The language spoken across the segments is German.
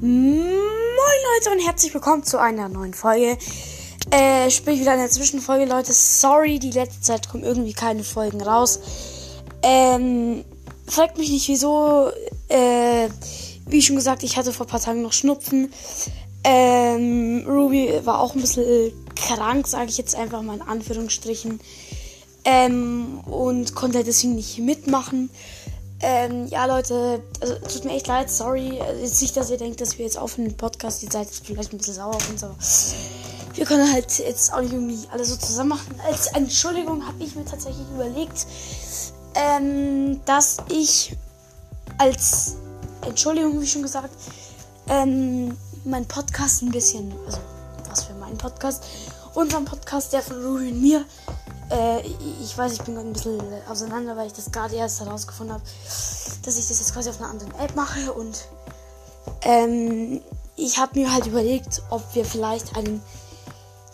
Leute und herzlich willkommen zu einer neuen Folge. Äh, sprich wieder eine Zwischenfolge, Leute. Sorry, die letzte Zeit kommen irgendwie keine Folgen raus. Ähm, fragt mich nicht wieso. Äh, wie schon gesagt, ich hatte vor ein paar Tagen noch Schnupfen. Ähm, Ruby war auch ein bisschen krank, sage ich jetzt einfach mal in Anführungsstrichen. Ähm, und konnte deswegen nicht mitmachen. Ähm, ja, Leute, also, tut mir echt leid, sorry. Jetzt nicht, dass ihr denkt, dass wir jetzt auf den Podcast, ihr seid jetzt vielleicht ein bisschen sauer auf uns, aber wir können halt jetzt auch nicht irgendwie alles so zusammen machen. Als Entschuldigung habe ich mir tatsächlich überlegt, ähm, dass ich als Entschuldigung, wie schon gesagt, ähm, mein Podcast ein bisschen, also was für meinen Podcast, unseren Podcast, der von Ruby und mir, äh, ich weiß, ich bin gerade ein bisschen auseinander, weil ich das gerade erst herausgefunden habe, dass ich das jetzt quasi auf einer anderen App mache und ähm, ich habe mir halt überlegt, ob wir vielleicht einen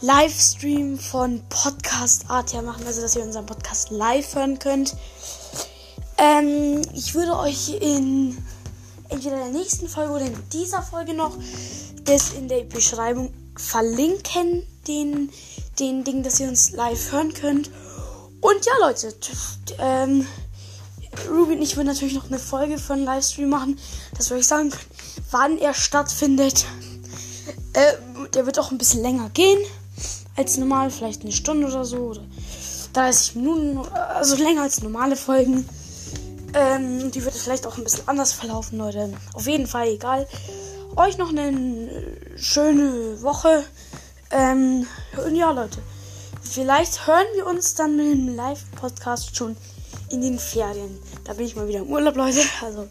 Livestream von Podcast Art her machen, also dass ihr unseren Podcast live hören könnt. Ähm, ich würde euch in entweder der nächsten Folge oder in dieser Folge noch das in der Beschreibung verlinken, den, den Ding, dass ihr uns live hören könnt. Und ja, Leute, ähm, Ruby und ich würden natürlich noch eine Folge für einen Livestream machen, dass wir euch sagen wann er stattfindet. Äh, der wird auch ein bisschen länger gehen als normal, vielleicht eine Stunde oder so oder 30 Minuten, also länger als normale Folgen. Ähm, die wird vielleicht auch ein bisschen anders verlaufen, Leute. Auf jeden Fall egal. Euch noch eine schöne Woche. Ähm, und ja, Leute. Vielleicht hören wir uns dann mit dem Live-Podcast schon in den Ferien. Da bin ich mal wieder im Urlaub, Leute. Also,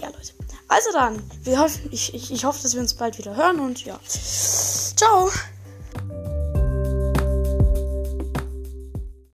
ja, Leute. Also dann, wir hoffen, ich, ich, ich hoffe, dass wir uns bald wieder hören und ja. Ciao!